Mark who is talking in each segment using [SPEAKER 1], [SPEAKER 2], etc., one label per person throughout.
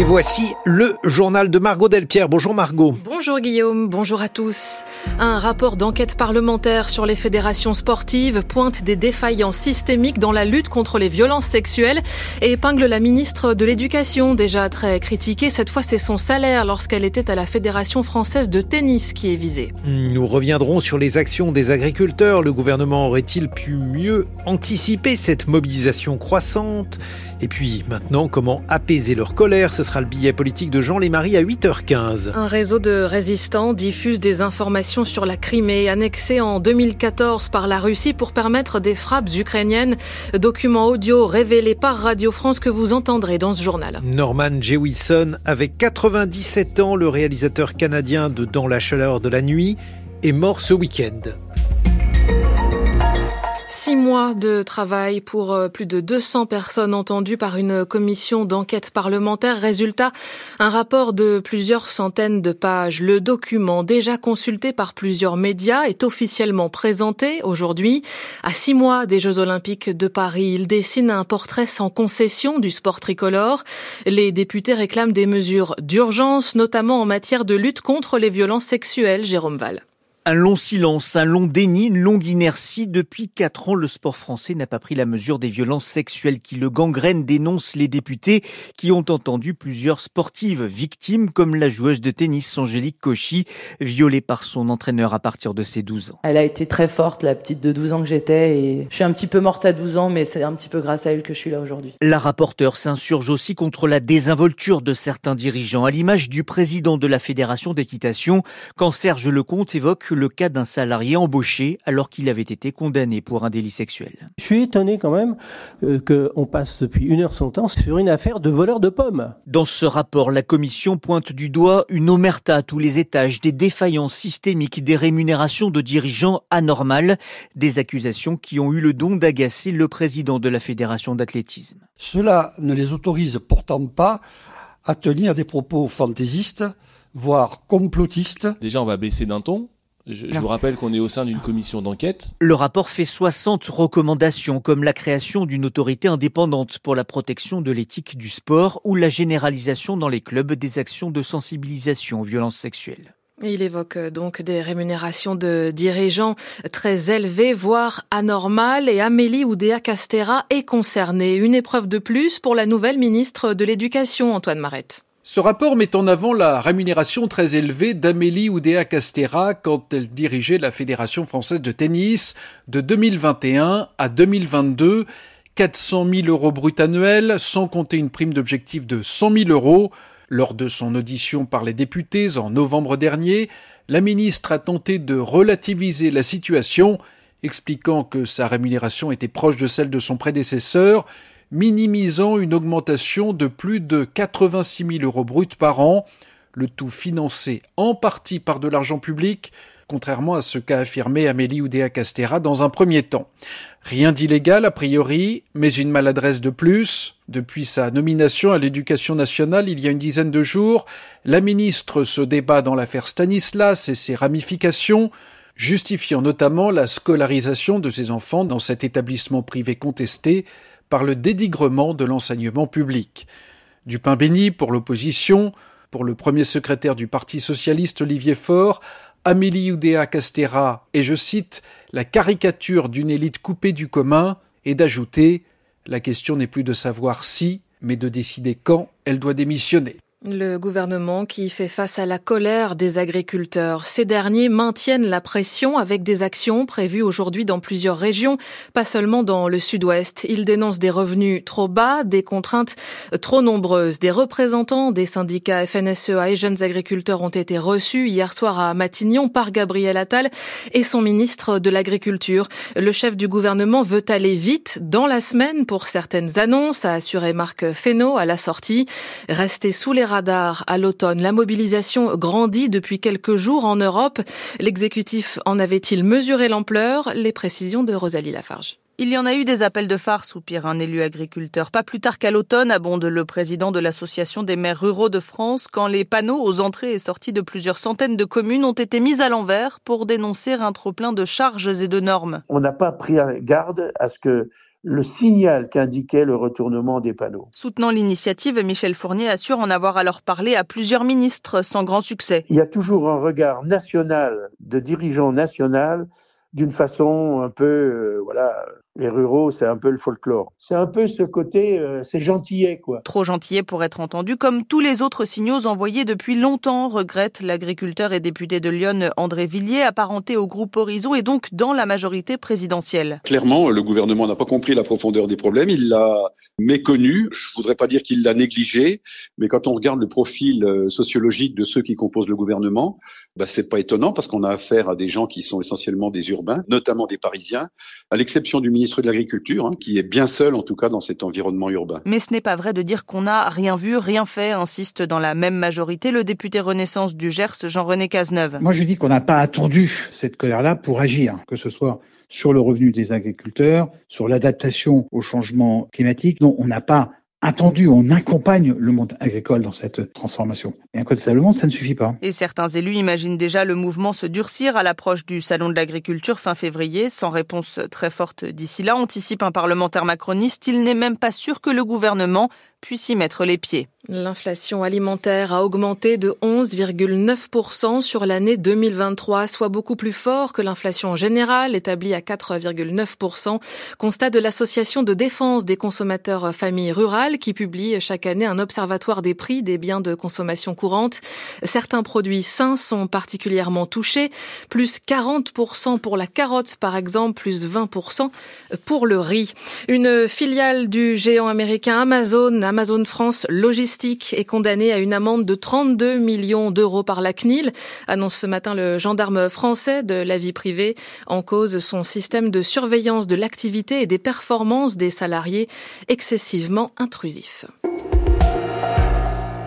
[SPEAKER 1] Et voici le journal de Margot Delpierre. Bonjour Margot.
[SPEAKER 2] Bonjour Guillaume, bonjour à tous. Un rapport d'enquête parlementaire sur les fédérations sportives pointe des défaillances systémiques dans la lutte contre les violences sexuelles et épingle la ministre de l'Éducation, déjà très critiquée. Cette fois, c'est son salaire lorsqu'elle était à la Fédération française de tennis qui est visé.
[SPEAKER 1] Nous reviendrons sur les actions des agriculteurs. Le gouvernement aurait-il pu mieux anticiper cette mobilisation croissante? Et puis maintenant, comment apaiser leur colère? Ce sera le billet politique de Jean Lémarie à 8h15.
[SPEAKER 2] Un réseau de résistants diffuse des informations sur la Crimée, annexée en 2014 par la Russie pour permettre des frappes ukrainiennes. Documents audio révélés par Radio France que vous entendrez dans ce journal.
[SPEAKER 1] Norman Jewison, avec 97 ans, le réalisateur canadien de Dans la chaleur de la nuit, est mort ce week-end.
[SPEAKER 2] Six mois de travail pour euh, plus de 200 personnes entendues par une commission d'enquête parlementaire. Résultat, un rapport de plusieurs centaines de pages. Le document, déjà consulté par plusieurs médias, est officiellement présenté aujourd'hui. À six mois des Jeux Olympiques de Paris, il dessine un portrait sans concession du sport tricolore. Les députés réclament des mesures d'urgence, notamment en matière de lutte contre les violences sexuelles. Jérôme Val.
[SPEAKER 3] Un long silence, un long déni, une longue inertie. Depuis quatre ans, le sport français n'a pas pris la mesure des violences sexuelles qui le gangrènent, dénoncent les députés qui ont entendu plusieurs sportives victimes, comme la joueuse de tennis Angélique Cauchy, violée par son entraîneur à partir de ses 12 ans.
[SPEAKER 4] Elle a été très forte, la petite de 12 ans que j'étais, et je suis un petit peu morte à 12 ans, mais c'est un petit peu grâce à elle que je suis là aujourd'hui.
[SPEAKER 3] La rapporteure s'insurge aussi contre la désinvolture de certains dirigeants, à l'image du président de la Fédération d'équitation, quand Serge Lecomte évoque le cas d'un salarié embauché alors qu'il avait été condamné pour un délit sexuel.
[SPEAKER 5] Je suis étonné quand même euh, qu'on passe depuis une heure son temps sur une affaire de voleur de pommes.
[SPEAKER 3] Dans ce rapport, la commission pointe du doigt une omerta à tous les étages, des défaillances systémiques, des rémunérations de dirigeants anormales, des accusations qui ont eu le don d'agacer le président de la fédération d'athlétisme.
[SPEAKER 6] Cela ne les autorise pourtant pas à tenir des propos fantaisistes, voire complotistes.
[SPEAKER 7] Déjà, on va baisser d'un ton je, je, vous rappelle qu'on est au sein d'une commission d'enquête.
[SPEAKER 3] Le rapport fait 60 recommandations, comme la création d'une autorité indépendante pour la protection de l'éthique du sport ou la généralisation dans les clubs des actions de sensibilisation aux violences sexuelles.
[SPEAKER 2] Il évoque euh, donc des rémunérations de dirigeants très élevées, voire anormales, et Amélie Oudéa Castera est concernée. Une épreuve de plus pour la nouvelle ministre de l'Éducation, Antoine Marette.
[SPEAKER 8] Ce rapport met en avant la rémunération très élevée d'Amélie Oudéa Castera quand elle dirigeait la Fédération française de tennis de 2021 à 2022. 400 000 euros brut annuels, sans compter une prime d'objectif de 100 000 euros. Lors de son audition par les députés en novembre dernier, la ministre a tenté de relativiser la situation, expliquant que sa rémunération était proche de celle de son prédécesseur, minimisant une augmentation de plus de 86 000 euros bruts par an, le tout financé en partie par de l'argent public, contrairement à ce qu'a affirmé Amélie Oudéa Castera dans un premier temps. Rien d'illégal a priori, mais une maladresse de plus. Depuis sa nomination à l'éducation nationale il y a une dizaine de jours, la ministre se débat dans l'affaire Stanislas et ses ramifications, justifiant notamment la scolarisation de ses enfants dans cet établissement privé contesté par le dédigrement de l'enseignement public. Du pain béni pour l'opposition, pour le premier secrétaire du Parti socialiste Olivier Faure, Amélie Oudéa Castera est, je cite, la caricature d'une élite coupée du commun, et d'ajouter la question n'est plus de savoir si, mais de décider quand elle doit démissionner.
[SPEAKER 2] Le gouvernement qui fait face à la colère des agriculteurs. Ces derniers maintiennent la pression avec des actions prévues aujourd'hui dans plusieurs régions, pas seulement dans le sud-ouest. Ils dénoncent des revenus trop bas, des contraintes trop nombreuses. Des représentants des syndicats FNSEA et jeunes agriculteurs ont été reçus hier soir à Matignon par Gabriel Attal et son ministre de l'Agriculture. Le chef du gouvernement veut aller vite dans la semaine pour certaines annonces, a assuré Marc Fesneau à la sortie. Rester sous les radars à l'automne. La mobilisation grandit depuis quelques jours en Europe. L'exécutif en avait-il mesuré l'ampleur? Les précisions de Rosalie Lafarge.
[SPEAKER 9] Il y en a eu des appels de phare, soupire un élu agriculteur. Pas plus tard qu'à l'automne, abonde le président de l'Association des maires ruraux de France, quand les panneaux aux entrées et sorties de plusieurs centaines de communes ont été mis à l'envers pour dénoncer un trop-plein de charges et de normes.
[SPEAKER 10] On n'a pas pris garde à ce que le signal qu'indiquait le retournement des panneaux.
[SPEAKER 9] Soutenant l'initiative, Michel Fournier assure en avoir alors parlé à plusieurs ministres sans grand succès.
[SPEAKER 10] Il y a toujours un regard national de dirigeants national d'une façon un peu, euh, voilà, les ruraux, c'est un peu le folklore. C'est un peu ce côté, euh, c'est gentillet, quoi.
[SPEAKER 9] Trop gentillet pour être entendu, comme tous les autres signaux envoyés depuis longtemps, regrette l'agriculteur et député de Lyon André Villiers, apparenté au groupe Horizon et donc dans la majorité présidentielle.
[SPEAKER 11] Clairement, le gouvernement n'a pas compris la profondeur des problèmes, il l'a méconnu. Je voudrais pas dire qu'il l'a négligé, mais quand on regarde le profil euh, sociologique de ceux qui composent le gouvernement, bah, c'est pas étonnant parce qu'on a affaire à des gens qui sont essentiellement des urbains, notamment des Parisiens, à l'exception du ministre de l'Agriculture, hein, qui est bien seul en tout cas dans cet environnement urbain.
[SPEAKER 9] Mais ce n'est pas vrai de dire qu'on n'a rien vu, rien fait, insiste dans la même majorité le député Renaissance du Gers, Jean-René Cazeneuve.
[SPEAKER 12] Moi je dis qu'on n'a pas attendu cette colère-là pour agir, que ce soit sur le revenu des agriculteurs, sur l'adaptation au changement climatique. Non, on n'a pas attendu, on accompagne le monde agricole dans cette transformation. Et incontestablement, ça ne suffit pas.
[SPEAKER 9] Et certains élus imaginent déjà le mouvement se durcir à l'approche du Salon de l'agriculture fin février, sans réponse très forte d'ici là, anticipe un parlementaire macroniste. Il n'est même pas sûr que le gouvernement puisse y mettre les pieds.
[SPEAKER 2] L'inflation alimentaire a augmenté de 11,9% sur l'année 2023, soit beaucoup plus fort que l'inflation générale établie à 4,9%. Constat de l'Association de défense des consommateurs familles rurales qui publie chaque année un observatoire des prix des biens de consommation courante. Certains produits sains sont particulièrement touchés, plus 40% pour la carotte par exemple, plus 20% pour le riz. Une filiale du géant américain Amazon Amazon France Logistique est condamné à une amende de 32 millions d'euros par la CNIL, annonce ce matin le gendarme français de la vie privée. En cause, son système de surveillance de l'activité et des performances des salariés excessivement intrusif.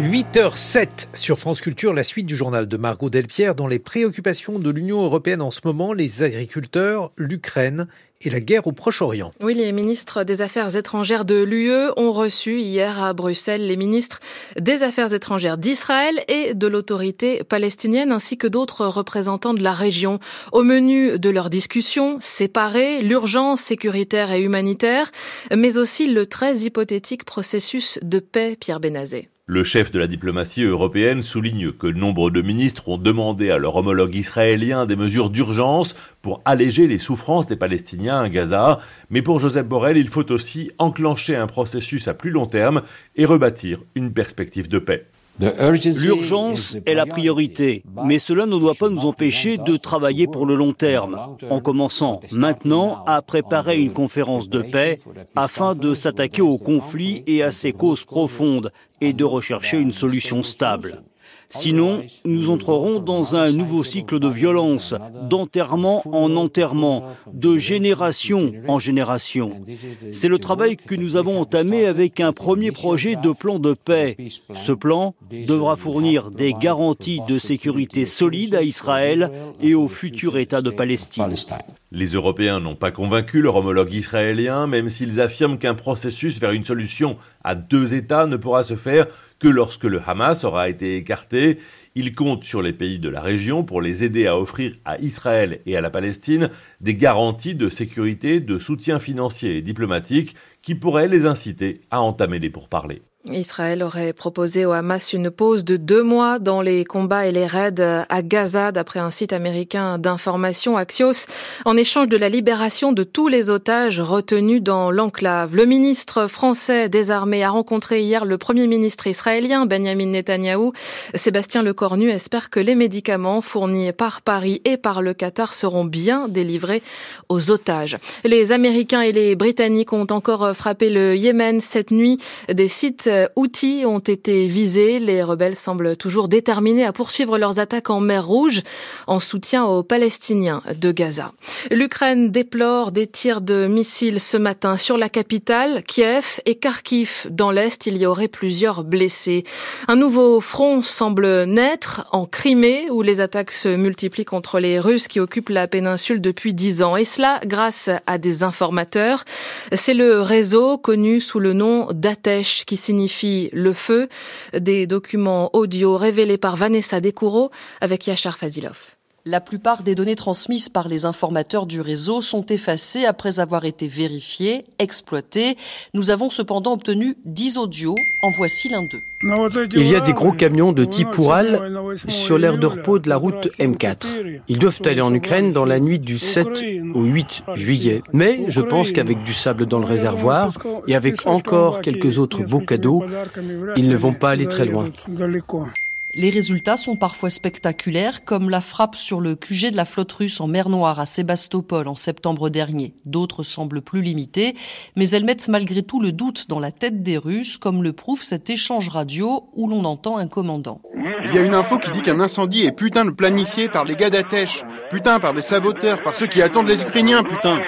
[SPEAKER 1] 8h07 sur France Culture, la suite du journal de Margot Delpierre dans les préoccupations de l'Union européenne en ce moment, les agriculteurs, l'Ukraine et la guerre au Proche-Orient.
[SPEAKER 2] Oui, les ministres des Affaires étrangères de l'UE ont reçu hier à Bruxelles les ministres des Affaires étrangères d'Israël et de l'autorité palestinienne ainsi que d'autres représentants de la région. Au menu de leur discussion, séparer l'urgence sécuritaire et humanitaire, mais aussi le très hypothétique processus de paix, Pierre Benazet.
[SPEAKER 13] Le chef de la diplomatie européenne souligne que nombre de ministres ont demandé à leur homologue israélien des mesures d'urgence pour alléger les souffrances des Palestiniens à Gaza. Mais pour Joseph Borrell, il faut aussi enclencher un processus à plus long terme et rebâtir une perspective de paix.
[SPEAKER 14] L'urgence est la priorité, mais cela ne doit pas nous empêcher de travailler pour le long terme, en commençant maintenant à préparer une conférence de paix afin de s'attaquer au conflit et à ses causes profondes et de rechercher une solution stable. Sinon, nous entrerons dans un nouveau cycle de violence, d'enterrement en enterrement, de génération en génération. C'est le travail que nous avons entamé avec un premier projet de plan de paix. Ce plan devra fournir des garanties de sécurité solides à Israël et au futur État de Palestine.
[SPEAKER 13] Les Européens n'ont pas convaincu leur homologue israélien, même s'ils affirment qu'un processus vers une solution à deux États ne pourra se faire que lorsque le Hamas aura été écarté. Il compte sur les pays de la région pour les aider à offrir à Israël et à la Palestine des garanties de sécurité, de soutien financier et diplomatique qui pourraient les inciter à entamer les pourparlers.
[SPEAKER 2] Israël aurait proposé au Hamas une pause de deux mois dans les combats et les raids à Gaza, d'après un site américain d'information Axios, en échange de la libération de tous les otages retenus dans l'enclave. Le ministre français des armées a rencontré hier le premier ministre israélien, Benjamin Netanyahou. Sébastien Lecornu espère que les médicaments fournis par Paris et par le Qatar seront bien délivrés aux otages. Les Américains et les Britanniques ont encore frappé le Yémen cette nuit. Des sites outils ont été visés. Les rebelles semblent toujours déterminés à poursuivre leurs attaques en mer Rouge en soutien aux Palestiniens de Gaza. L'Ukraine déplore des tirs de missiles ce matin sur la capitale, Kiev et Kharkiv. Dans l'Est, il y aurait plusieurs blessés. Un nouveau front semble naître en Crimée où les attaques se multiplient contre les Russes qui occupent la péninsule depuis dix ans. Et cela grâce à des informateurs. C'est le réseau connu sous le nom d'Atesh qui signifie le feu, des documents audio révélés par Vanessa Descoureaux avec Yachar Fazilov.
[SPEAKER 15] La plupart des données transmises par les informateurs du réseau sont effacées après avoir été vérifiées, exploitées. Nous avons cependant obtenu 10 audios. En voici l'un d'eux.
[SPEAKER 16] Il y a des gros camions de type Oural sur l'aire de repos de la route M4. Ils doivent aller en Ukraine dans la nuit du 7 au 8 juillet. Mais je pense qu'avec du sable dans le réservoir et avec encore quelques autres beaux cadeaux, ils ne vont pas aller très loin.
[SPEAKER 15] Les résultats sont parfois spectaculaires, comme la frappe sur le QG de la flotte russe en mer Noire à Sébastopol en septembre dernier. D'autres semblent plus limitées, mais elles mettent malgré tout le doute dans la tête des Russes, comme le prouve cet échange radio où l'on entend un commandant.
[SPEAKER 17] Il y a une info qui dit qu'un incendie est putain de planifié par les gars d'Atèche, putain par les saboteurs, par ceux qui attendent les Ukrainiens, putain.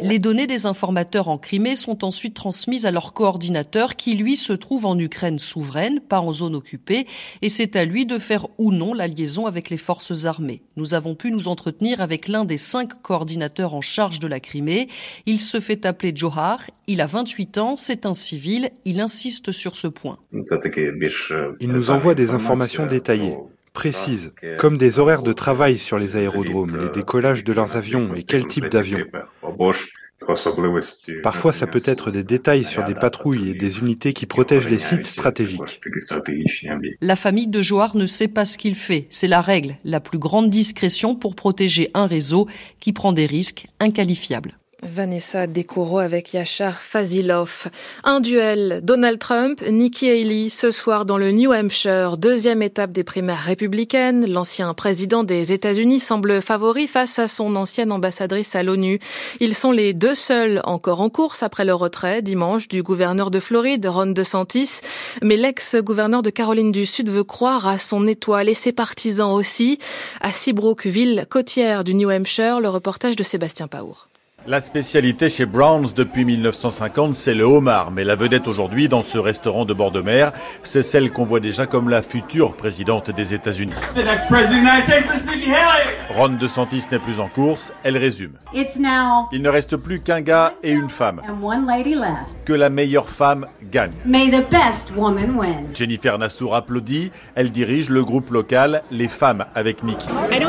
[SPEAKER 15] Les données des informateurs en Crimée sont ensuite transmises à leur coordinateur qui, lui, se trouve en Ukraine souveraine, pas en zone occupée, et c'est à lui de faire ou non la liaison avec les forces armées. Nous avons pu nous entretenir avec l'un des cinq coordinateurs en charge de la Crimée. Il se fait appeler Johar, il a 28 ans, c'est un civil, il insiste sur ce point.
[SPEAKER 18] Il nous envoie des informations détaillées précises, comme des horaires de travail sur les aérodromes, les décollages de leurs avions et quel type d'avion. Parfois, ça peut être des détails sur des patrouilles et des unités qui protègent les sites stratégiques.
[SPEAKER 15] La famille de Joar ne sait pas ce qu'il fait. C'est la règle, la plus grande discrétion pour protéger un réseau qui prend des risques inqualifiables.
[SPEAKER 2] Vanessa Dekoro avec Yachar Fazilov. Un duel. Donald Trump, Nikki Haley ce soir dans le New Hampshire. Deuxième étape des primaires républicaines. L'ancien président des États-Unis semble favori face à son ancienne ambassadrice à l'ONU. Ils sont les deux seuls encore en course après le retrait dimanche du gouverneur de Floride, Ron DeSantis. Mais l'ex-gouverneur de Caroline du Sud veut croire à son étoile et ses partisans aussi. À Seabrook, ville côtière du New Hampshire, le reportage de Sébastien Paour.
[SPEAKER 19] La spécialité chez Browns depuis 1950, c'est le homard. Mais la vedette aujourd'hui dans ce restaurant de bord de mer, c'est celle qu'on voit déjà comme la future présidente des États-Unis. Ron DeSantis n'est plus en course, elle résume. Il ne reste plus qu'un gars et une femme. Que la meilleure femme gagne. Jennifer Nassour applaudit. Elle dirige le groupe local Les Femmes avec Nikki.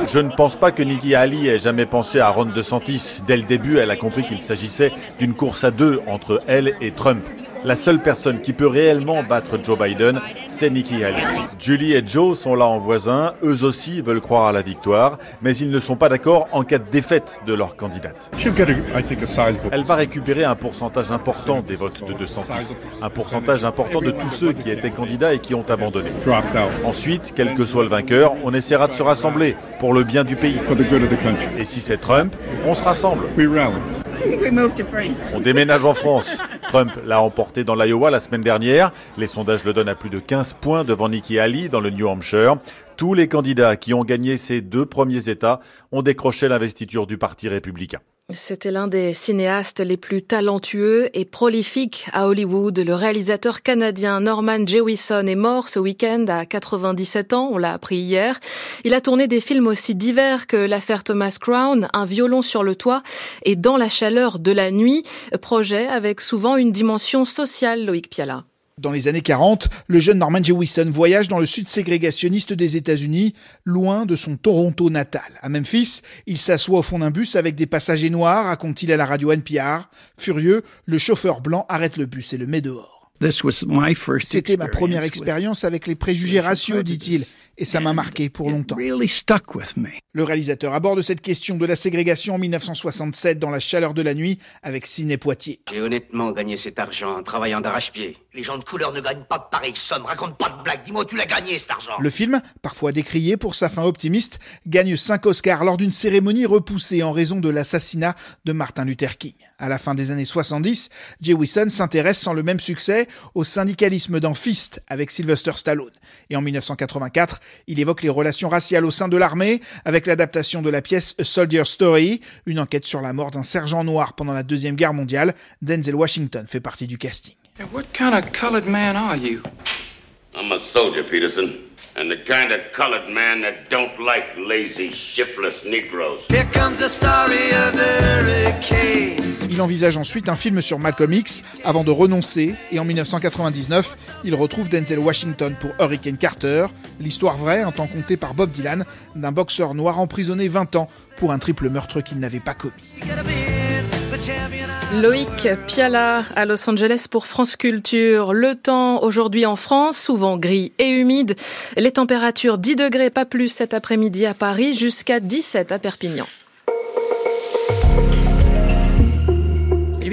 [SPEAKER 19] Je ne pense pas que Nikki Ali ait jamais pensé à Ron DeSantis. Dès le début, elle a compris qu'il s'agissait d'une course à deux entre elle et Trump. La seule personne qui peut réellement battre Joe Biden, c'est Nikki Haley. Julie et Joe sont là en voisin, eux aussi veulent croire à la victoire, mais ils ne sont pas d'accord en cas de défaite de leur candidate. Elle va récupérer un pourcentage important des votes de DeSantis, un pourcentage important de tous ceux qui étaient candidats et qui ont abandonné. Ensuite, quel que soit le vainqueur, on essaiera de se rassembler pour le bien du pays. Et si c'est Trump, on se rassemble. On déménage en France. Trump l'a emporté dans l'Iowa la semaine dernière. Les sondages le donnent à plus de 15 points devant Nikki Haley dans le New Hampshire. Tous les candidats qui ont gagné ces deux premiers États ont décroché l'investiture du Parti républicain.
[SPEAKER 2] C'était l'un des cinéastes les plus talentueux et prolifiques à Hollywood. Le réalisateur canadien Norman Jewison est mort ce week-end à 97 ans, on l'a appris hier. Il a tourné des films aussi divers que l'affaire Thomas Crown, Un violon sur le toit et Dans la chaleur de la nuit, projet avec souvent une dimension sociale, Loïc Piala.
[SPEAKER 20] Dans les années 40, le jeune Norman Jewison voyage dans le sud ségrégationniste des États-Unis, loin de son Toronto natal. À Memphis, il s'assoit au fond d'un bus avec des passagers noirs, raconte-t-il à la radio NPR. Furieux, le chauffeur blanc arrête le bus et le met dehors. C'était ma première expérience avec les préjugés raciaux, dit-il et ça m'a marqué pour longtemps. Le réalisateur aborde cette question de la ségrégation en 1967 dans La chaleur de la nuit avec Ciné Poitiers.
[SPEAKER 21] J'ai honnêtement gagné cet argent en travaillant d'arrache-pied. Les gens de couleur ne gagnent pas de pareilles sommes. Raconte pas de blagues. Dis-moi, tu l'as gagné cet argent.
[SPEAKER 20] Le film, parfois décrié pour sa fin optimiste, gagne 5 Oscars lors d'une cérémonie repoussée en raison de l'assassinat de Martin Luther King. À la fin des années 70, Jay Wilson s'intéresse sans le même succès au syndicalisme dans Fist avec Sylvester Stallone. Et en 1984, il évoque les relations raciales au sein de l'armée avec l'adaptation de la pièce A Soldier Story, une enquête sur la mort d'un sergent noir pendant la Deuxième Guerre mondiale. Denzel Washington fait partie du casting.
[SPEAKER 22] what kind of colored man are you?
[SPEAKER 23] I'm a soldier, Peterson. And the kind of colored man that don't like lazy, shiftless Negroes.
[SPEAKER 24] Here comes the story of the hurricane.
[SPEAKER 20] Il envisage ensuite un film sur Malcolm X avant de renoncer et en 1999, il retrouve Denzel Washington pour Hurricane Carter, l'histoire vraie, un temps contée par Bob Dylan, d'un boxeur noir emprisonné 20 ans pour un triple meurtre qu'il n'avait pas commis.
[SPEAKER 2] Loïc Piala à Los Angeles pour France Culture. Le temps aujourd'hui en France, souvent gris et humide. Les températures 10 degrés, pas plus cet après-midi à Paris, jusqu'à 17 à Perpignan.